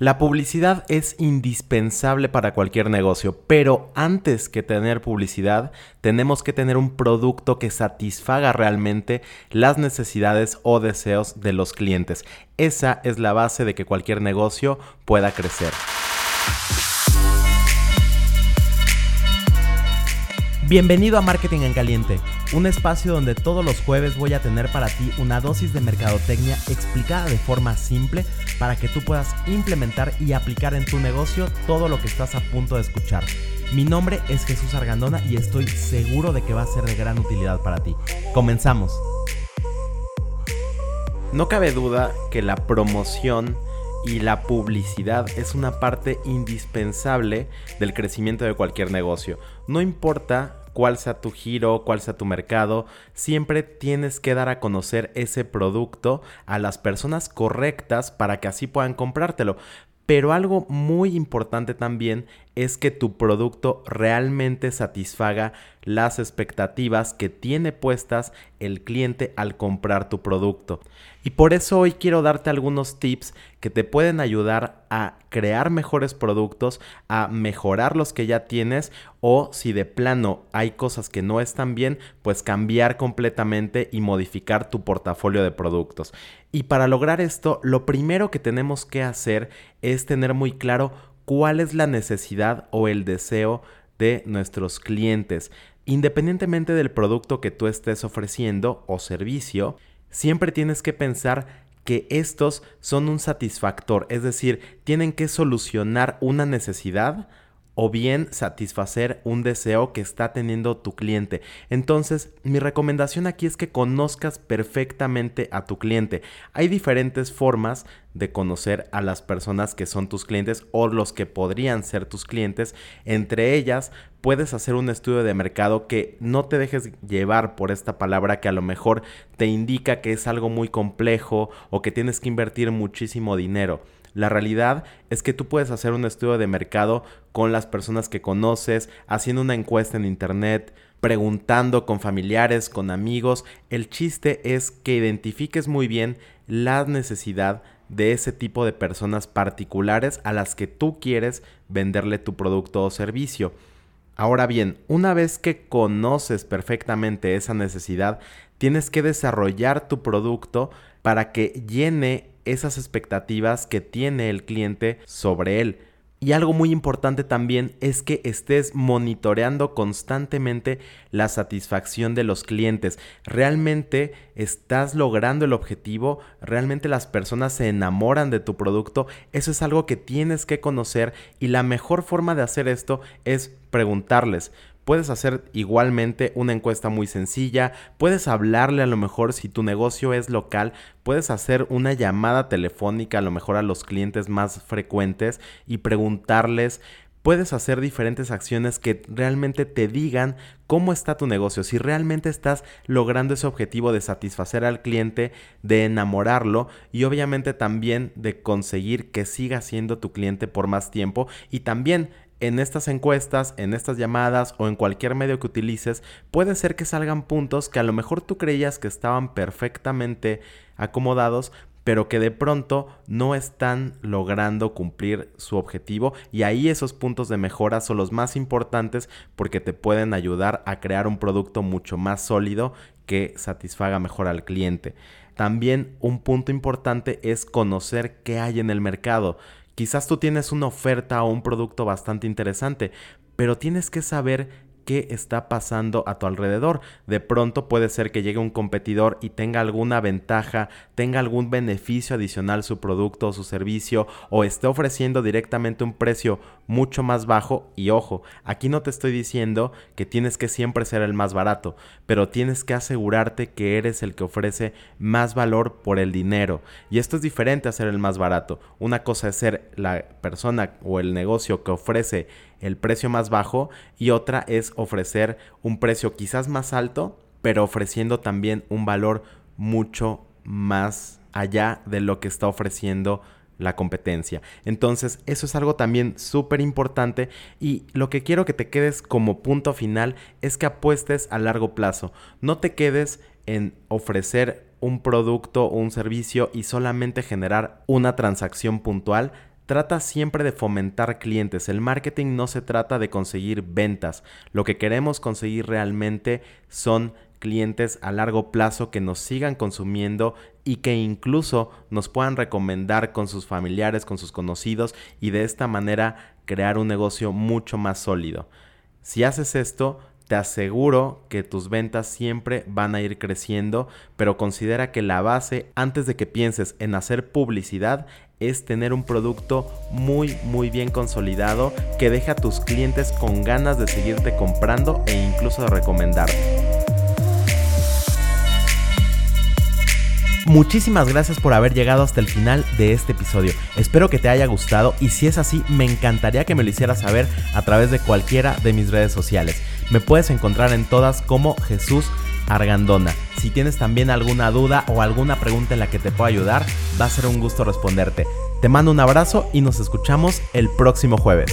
La publicidad es indispensable para cualquier negocio, pero antes que tener publicidad, tenemos que tener un producto que satisfaga realmente las necesidades o deseos de los clientes. Esa es la base de que cualquier negocio pueda crecer. Bienvenido a Marketing en Caliente, un espacio donde todos los jueves voy a tener para ti una dosis de mercadotecnia explicada de forma simple para que tú puedas implementar y aplicar en tu negocio todo lo que estás a punto de escuchar. Mi nombre es Jesús Argandona y estoy seguro de que va a ser de gran utilidad para ti. Comenzamos. No cabe duda que la promoción y la publicidad es una parte indispensable del crecimiento de cualquier negocio. No importa cuál sea tu giro, cuál sea tu mercado, siempre tienes que dar a conocer ese producto a las personas correctas para que así puedan comprártelo. Pero algo muy importante también es que tu producto realmente satisfaga las expectativas que tiene puestas el cliente al comprar tu producto. Y por eso hoy quiero darte algunos tips que te pueden ayudar a crear mejores productos, a mejorar los que ya tienes o si de plano hay cosas que no están bien, pues cambiar completamente y modificar tu portafolio de productos. Y para lograr esto, lo primero que tenemos que hacer es tener muy claro cuál es la necesidad o el deseo de nuestros clientes. Independientemente del producto que tú estés ofreciendo o servicio, siempre tienes que pensar que estos son un satisfactor, es decir, tienen que solucionar una necesidad o bien satisfacer un deseo que está teniendo tu cliente. Entonces, mi recomendación aquí es que conozcas perfectamente a tu cliente. Hay diferentes formas de conocer a las personas que son tus clientes o los que podrían ser tus clientes. Entre ellas, puedes hacer un estudio de mercado que no te dejes llevar por esta palabra que a lo mejor te indica que es algo muy complejo o que tienes que invertir muchísimo dinero. La realidad es que tú puedes hacer un estudio de mercado con las personas que conoces, haciendo una encuesta en internet, preguntando con familiares, con amigos. El chiste es que identifiques muy bien la necesidad de ese tipo de personas particulares a las que tú quieres venderle tu producto o servicio. Ahora bien, una vez que conoces perfectamente esa necesidad, tienes que desarrollar tu producto para que llene esas expectativas que tiene el cliente sobre él. Y algo muy importante también es que estés monitoreando constantemente la satisfacción de los clientes. ¿Realmente estás logrando el objetivo? ¿Realmente las personas se enamoran de tu producto? Eso es algo que tienes que conocer y la mejor forma de hacer esto es preguntarles. Puedes hacer igualmente una encuesta muy sencilla, puedes hablarle a lo mejor si tu negocio es local, puedes hacer una llamada telefónica a lo mejor a los clientes más frecuentes y preguntarles puedes hacer diferentes acciones que realmente te digan cómo está tu negocio, si realmente estás logrando ese objetivo de satisfacer al cliente, de enamorarlo y obviamente también de conseguir que siga siendo tu cliente por más tiempo y también en estas encuestas, en estas llamadas o en cualquier medio que utilices, puede ser que salgan puntos que a lo mejor tú creías que estaban perfectamente acomodados, pero que de pronto no están logrando cumplir su objetivo y ahí esos puntos de mejora son los más importantes porque te pueden ayudar a crear un producto mucho más sólido que satisfaga mejor al cliente. También un punto importante es conocer qué hay en el mercado. Quizás tú tienes una oferta o un producto bastante interesante, pero tienes que saber qué está pasando a tu alrededor. De pronto puede ser que llegue un competidor y tenga alguna ventaja, tenga algún beneficio adicional su producto o su servicio o esté ofreciendo directamente un precio mucho más bajo y ojo, aquí no te estoy diciendo que tienes que siempre ser el más barato, pero tienes que asegurarte que eres el que ofrece más valor por el dinero. Y esto es diferente a ser el más barato. Una cosa es ser la persona o el negocio que ofrece el precio más bajo y otra es ofrecer un precio quizás más alto, pero ofreciendo también un valor mucho más allá de lo que está ofreciendo la competencia. Entonces, eso es algo también súper importante y lo que quiero que te quedes como punto final es que apuestes a largo plazo. No te quedes en ofrecer un producto o un servicio y solamente generar una transacción puntual, Trata siempre de fomentar clientes. El marketing no se trata de conseguir ventas. Lo que queremos conseguir realmente son clientes a largo plazo que nos sigan consumiendo y que incluso nos puedan recomendar con sus familiares, con sus conocidos y de esta manera crear un negocio mucho más sólido. Si haces esto, te aseguro que tus ventas siempre van a ir creciendo, pero considera que la base antes de que pienses en hacer publicidad es tener un producto muy muy bien consolidado que deja a tus clientes con ganas de seguirte comprando e incluso de recomendarte. Muchísimas gracias por haber llegado hasta el final de este episodio. Espero que te haya gustado y si es así, me encantaría que me lo hicieras saber a través de cualquiera de mis redes sociales. Me puedes encontrar en todas como Jesús Argandona. Si tienes también alguna duda o alguna pregunta en la que te pueda ayudar, va a ser un gusto responderte. Te mando un abrazo y nos escuchamos el próximo jueves.